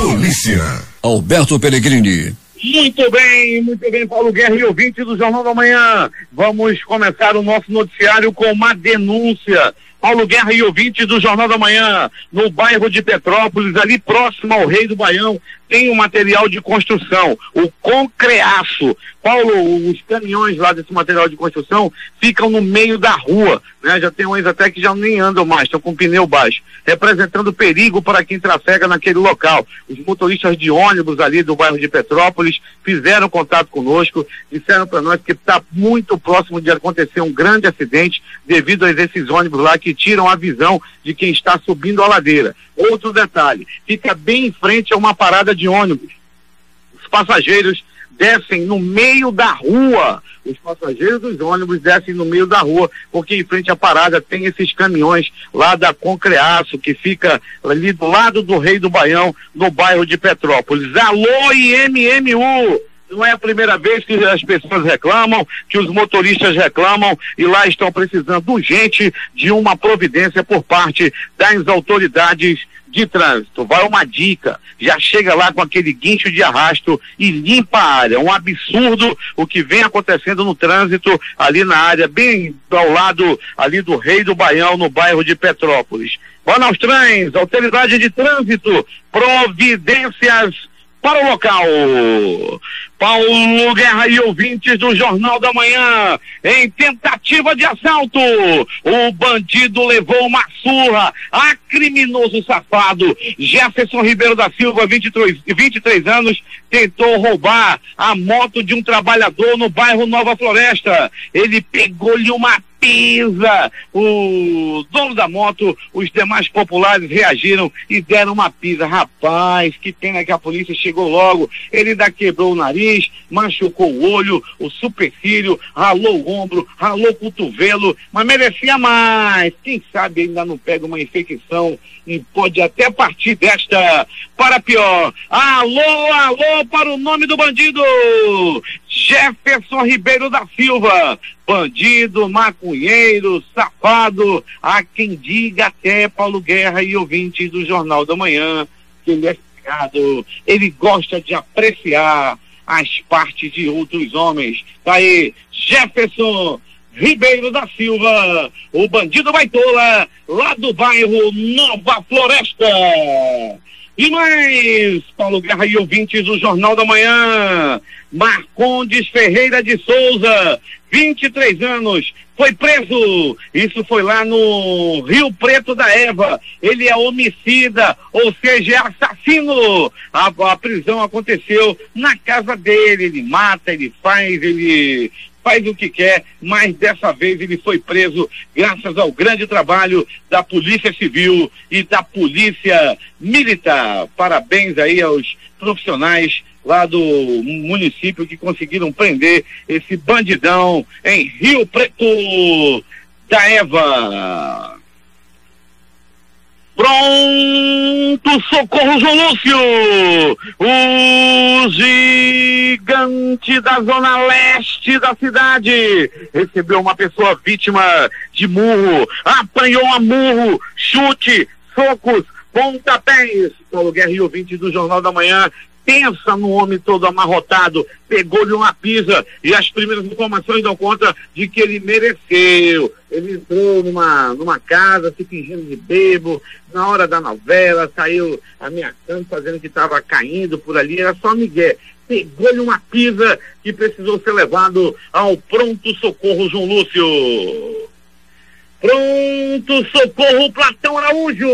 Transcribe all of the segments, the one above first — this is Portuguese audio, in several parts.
Polícia. Alberto Pellegrini. Muito bem, muito bem, Paulo Guerra e ouvinte do Jornal da Manhã. Vamos começar o nosso noticiário com uma denúncia. Paulo Guerra e ouvinte do Jornal da Manhã, no bairro de Petrópolis, ali próximo ao Rei do Baião, tem um material de construção, o concreaço. Paulo, os caminhões lá desse material de construção ficam no meio da rua, né? Já tem uns até que já nem andam mais, estão com pneu baixo, representando perigo para quem trafega naquele local. Os motoristas de ônibus ali do bairro de Petrópolis fizeram contato conosco, disseram para nós que está muito próximo de acontecer um grande acidente devido a esses ônibus lá que tiram a visão de quem está subindo a ladeira. Outro detalhe, fica bem em frente a uma parada de ônibus. Os passageiros descem no meio da rua. Os passageiros dos ônibus descem no meio da rua, porque em frente à parada tem esses caminhões lá da Concreaço, que fica ali do lado do Rei do Baião, no bairro de Petrópolis. Alô, IMMU! Não é a primeira vez que as pessoas reclamam, que os motoristas reclamam e lá estão precisando urgente de uma providência por parte das autoridades de trânsito. Vai uma dica, já chega lá com aquele guincho de arrasto e limpa a área. Um absurdo o que vem acontecendo no trânsito ali na área, bem ao lado ali do Rei do Baião, no bairro de Petrópolis. Bora aos trens, autoridade de trânsito, providências para o local. Paulo Guerra e ouvintes do Jornal da Manhã, em tentativa de assalto, o bandido levou uma surra a criminoso safado. Jefferson Ribeiro da Silva, 23, 23 anos, tentou roubar a moto de um trabalhador no bairro Nova Floresta. Ele pegou-lhe uma pisa. O dono da moto, os demais populares reagiram e deram uma pisa. Rapaz, que pena que a polícia chegou logo. Ele ainda quebrou o nariz, machucou o olho, o supercílio, ralou o ombro, ralou o cotovelo, mas merecia mais. Quem sabe ainda não pega uma infecção e pode até partir desta para pior. Alô, alô para o nome do bandido! Jefferson Ribeiro da Silva, bandido, maconheiro, safado, há quem diga até Paulo Guerra e ouvintes do Jornal da Manhã, que ele é chegado, ele gosta de apreciar as partes de outros homens. Tá aí, Jefferson Ribeiro da Silva, o bandido baitola, lá do bairro Nova Floresta. E mais, Paulo Guerra e ouvintes do Jornal da Manhã, Marcondes Ferreira de Souza, 23 anos, foi preso. Isso foi lá no Rio Preto da Eva. Ele é homicida, ou seja, é assassino. A, a prisão aconteceu na casa dele. Ele mata, ele faz, ele faz o que quer, mas dessa vez ele foi preso graças ao grande trabalho da Polícia Civil e da Polícia Militar. Parabéns aí aos profissionais lá do município que conseguiram prender esse bandidão em Rio Preto da Eva. Pronto, socorro, João Lúcio! O gigante da zona leste da cidade recebeu uma pessoa vítima de murro, apanhou a murro, chute, socos, pontapés. Paulo Guerra e ouvinte do Jornal da Manhã pensa no homem todo amarrotado, pegou-lhe uma pisa e as primeiras informações dão conta de que ele mereceu. Ele entrou numa, numa casa se fingindo de bebo, na hora da novela, saiu ameaçando, fazendo que estava caindo por ali, era só Miguel. Pegou-lhe uma pisa que precisou ser levado ao pronto socorro João Lúcio. Pronto, socorro Platão Araújo.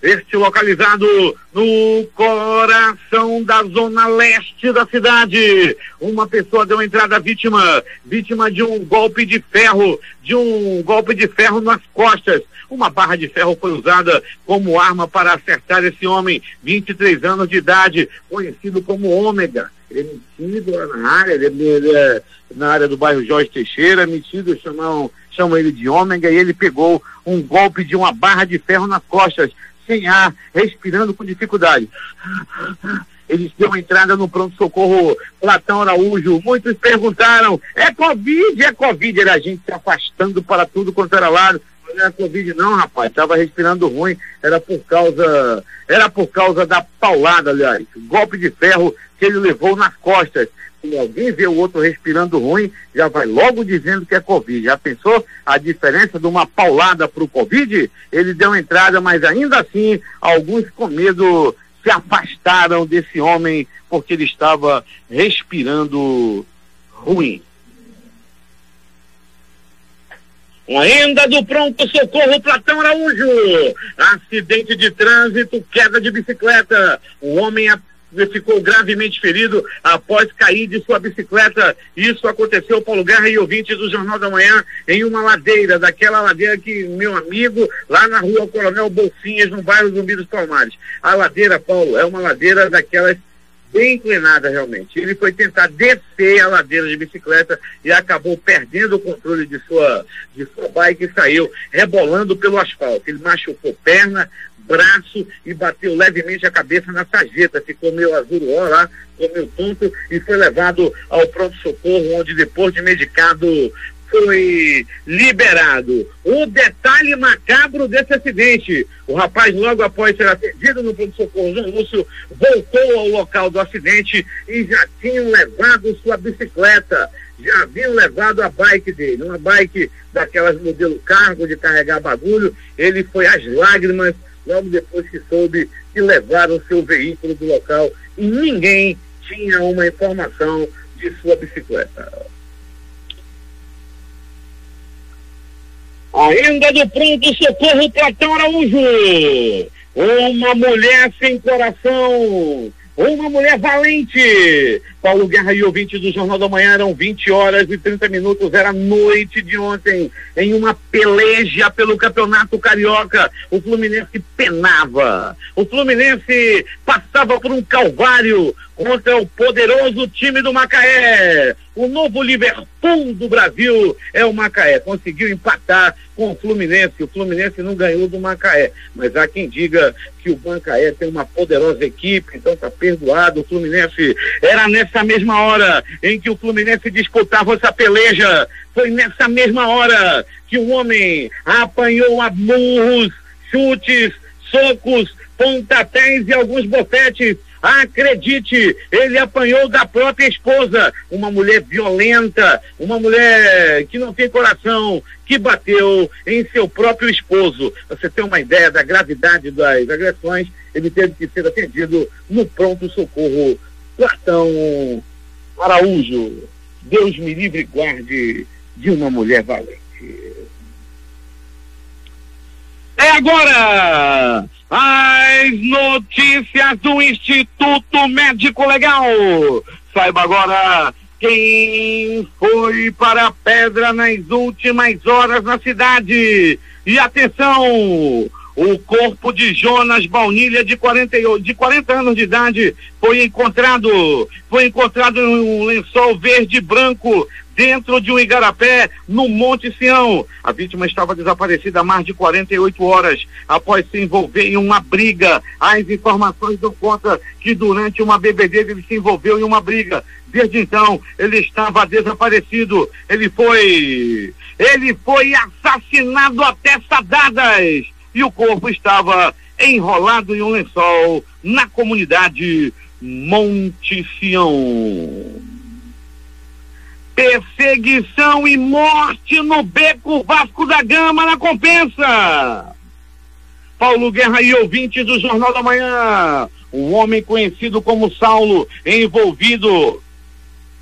Este localizado no coração da zona leste da cidade. Uma pessoa deu entrada vítima, vítima de um golpe de ferro, de um golpe de ferro nas costas. Uma barra de ferro foi usada como arma para acertar esse homem, 23 anos de idade, conhecido como Ômega. Ele é metido lá na área, ele é na área do bairro Jorge Teixeira, metido, chamam chamam ele de ômega, e ele pegou um golpe de uma barra de ferro nas costas, sem ar, respirando com dificuldade. Eles deu entrada no pronto-socorro Platão Araújo. Muitos perguntaram: é Covid? É Covid? Era a gente se afastando para tudo quanto era lado. Não era Covid não, rapaz. Tava respirando ruim. Era por causa. Era por causa da paulada, aliás. Golpe de ferro que ele levou nas costas. Alguém vê o outro respirando ruim, já vai logo dizendo que é Covid. Já pensou a diferença de uma paulada para o Covid? Ele deu entrada, mas ainda assim, alguns com medo se afastaram desse homem porque ele estava respirando ruim. Ainda do pronto-socorro, Platão Araújo. Acidente de trânsito, queda de bicicleta. O homem ficou gravemente ferido após cair de sua bicicleta. Isso aconteceu, Paulo Guerra e ouvintes do Jornal da Manhã, em uma ladeira, daquela ladeira que, meu amigo, lá na rua Coronel Bolsinhas, no bairro Zumbi dos Palmares. A ladeira, Paulo, é uma ladeira daquelas bem inclinada realmente. Ele foi tentar descer a ladeira de bicicleta e acabou perdendo o controle de sua, de sua bike e saiu rebolando pelo asfalto. Ele machucou perna, braço e bateu levemente a cabeça na sarjeta. Ficou meio azul lá, meio tonto e foi levado ao pronto-socorro, onde depois de medicado foi liberado. O detalhe macabro desse acidente: o rapaz, logo após ser atendido no pronto-socorro, João Lúcio, voltou ao local do acidente e já tinham levado sua bicicleta. Já haviam levado a bike dele, uma bike daquelas modelo cargo de carregar bagulho. Ele foi às lágrimas logo depois que soube que levaram seu veículo do local e ninguém tinha uma informação de sua bicicleta. Ainda do pronto socorro Platão Araújo. Uma mulher sem coração. Uma mulher valente. Paulo Guerra e ouvinte do Jornal da Manhã eram 20 horas e 30 minutos. Era noite de ontem. Em uma peleja pelo Campeonato Carioca. O Fluminense penava. O Fluminense passava por um calvário contra o poderoso time do Macaé. O novo Liverpool do Brasil é o Macaé. Conseguiu empatar com o Fluminense. O Fluminense não ganhou do Macaé. Mas há quem diga que o Macaé tem uma poderosa equipe, então está perdoado. O Fluminense era nessa mesma hora em que o Fluminense disputava essa peleja. Foi nessa mesma hora que o homem apanhou a murros, chutes, socos, pontapés e alguns bofetes Acredite, ele apanhou da própria esposa, uma mulher violenta, uma mulher que não tem coração, que bateu em seu próprio esposo. Você tem uma ideia da gravidade das agressões, ele teve que ser atendido no pronto-socorro Platão Araújo. Deus me livre e guarde de uma mulher valente. É agora! As notícias do Instituto Médico Legal. Saiba agora quem foi para a pedra nas últimas horas na cidade. E atenção! O corpo de Jonas Baunilha, de 40, de 40 anos de idade, foi encontrado. Foi encontrado em um lençol verde e branco dentro de um igarapé no Monte Sião. A vítima estava desaparecida há mais de 48 horas após se envolver em uma briga. As informações dão conta que durante uma bebedeira ele se envolveu em uma briga. Desde então, ele estava desaparecido. Ele foi. Ele foi assassinado a testa dadas. E o corpo estava enrolado em um lençol na comunidade Monte Sião. Perseguição e morte no beco Vasco da Gama na compensa. Paulo Guerra e ouvintes do Jornal da Manhã. Um homem conhecido como Saulo, envolvido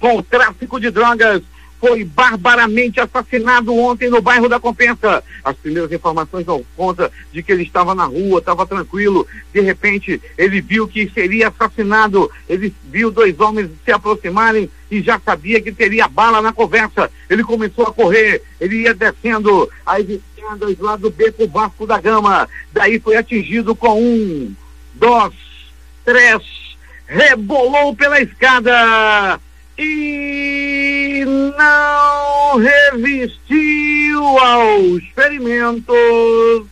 com o tráfico de drogas, foi barbaramente assassinado ontem no bairro da Compensa. As primeiras informações dão conta de que ele estava na rua, estava tranquilo. De repente, ele viu que seria assassinado. Ele viu dois homens se aproximarem e já sabia que teria bala na conversa. Ele começou a correr, ele ia descendo as escadas lá do beco Vasco da Gama. Daí foi atingido com um, dois, três, rebolou pela escada e não resistiu aos ferimentos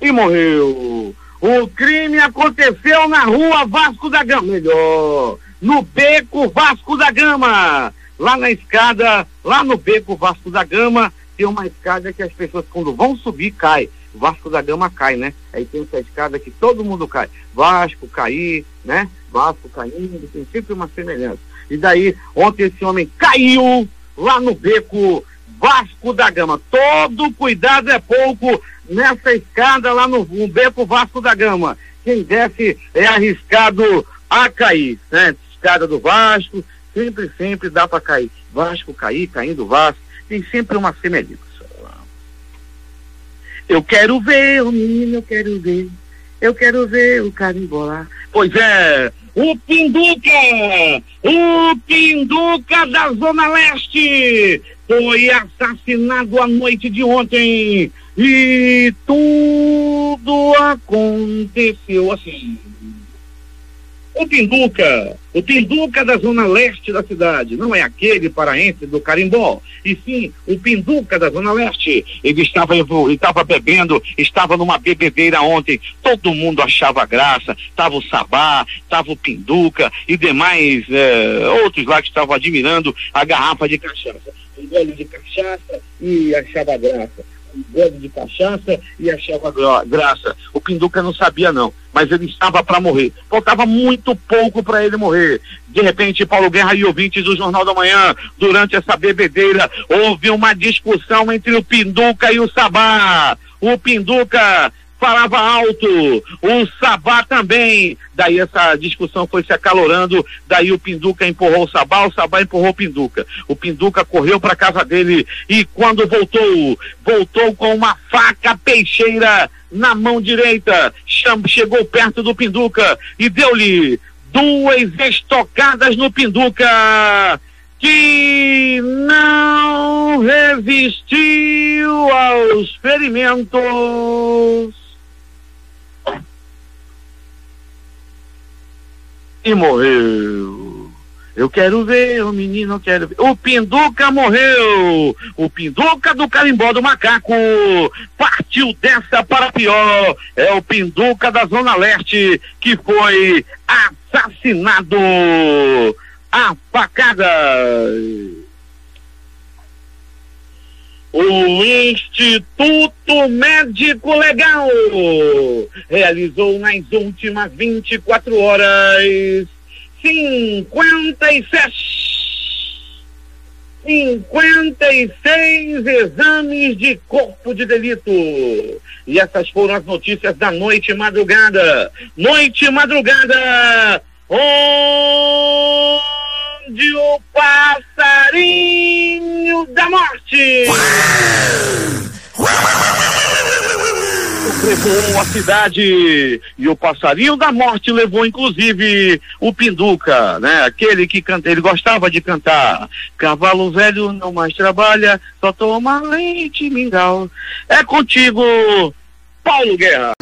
e morreu. O crime aconteceu na rua Vasco da Gama, melhor, no beco Vasco da Gama. lá na escada, lá no beco Vasco da Gama, tem uma escada que as pessoas quando vão subir cai. Vasco da Gama cai, né? Aí tem essa escada que todo mundo cai. Vasco cair, né? Vasco caindo, tem sempre uma semelhança. E daí, ontem esse homem caiu lá no beco Vasco da Gama. Todo cuidado é pouco nessa escada lá no, no beco Vasco da Gama. Quem desce é arriscado a cair, né? Escada do Vasco, sempre, sempre dá para cair. Vasco cair, caindo Vasco, tem sempre uma semelhança. Eu quero ver o menino, eu quero ver. Eu quero ver o carimbó lá. Pois é, o Pinduca, o Pinduca da Zona Leste foi assassinado a noite de ontem e tudo aconteceu assim. O Pinduca, o Pinduca da zona leste da cidade, não é aquele paraense do Carimbó, e sim o Pinduca da zona leste. Ele estava, ele estava bebendo, estava numa bebedeira ontem, todo mundo achava graça, estava o Sabá, estava o Pinduca e demais é, outros lá que estavam admirando a garrafa de cachaça. Um gole de cachaça e achava graça de cachaça e achava graça. O Pinduca não sabia não, mas ele estava para morrer. Faltava muito pouco para ele morrer. De repente, Paulo Guerra e ouvintes do Jornal da Manhã, durante essa bebedeira, houve uma discussão entre o Pinduca e o Sabá. O Pinduca falava alto, o Sabá também. Daí essa discussão foi se acalorando, daí o Pinduca empurrou o Sabá, o Sabá empurrou o Pinduca. O Pinduca correu para casa dele e quando voltou, voltou com uma faca peixeira na mão direita, chegou perto do Pinduca e deu-lhe duas estocadas no Pinduca que não resistiu aos ferimentos e morreu. Eu quero ver o menino, eu quero ver. O Pinduca morreu. O Pinduca do carimbó do macaco partiu dessa para pior. É o Pinduca da Zona Leste que foi assassinado a facada. O Instituto Médico Legal realizou nas últimas 24 horas 57 56 exames de corpo de delito. E essas foram as notícias da noite e madrugada. Noite e madrugada. Onde o passarinho levou a cidade e o passarinho da morte levou inclusive o Pinduca, né? Aquele que canta, ele gostava de cantar. Cavalo velho não mais trabalha, só toma leite mingau. É contigo, Paulo Guerra.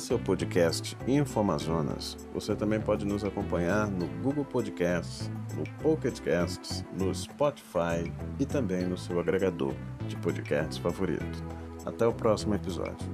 Esse é o podcast Informazonas. Você também pode nos acompanhar no Google Podcasts, no Pocket Casts, no Spotify e também no seu agregador de podcasts favorito. Até o próximo episódio.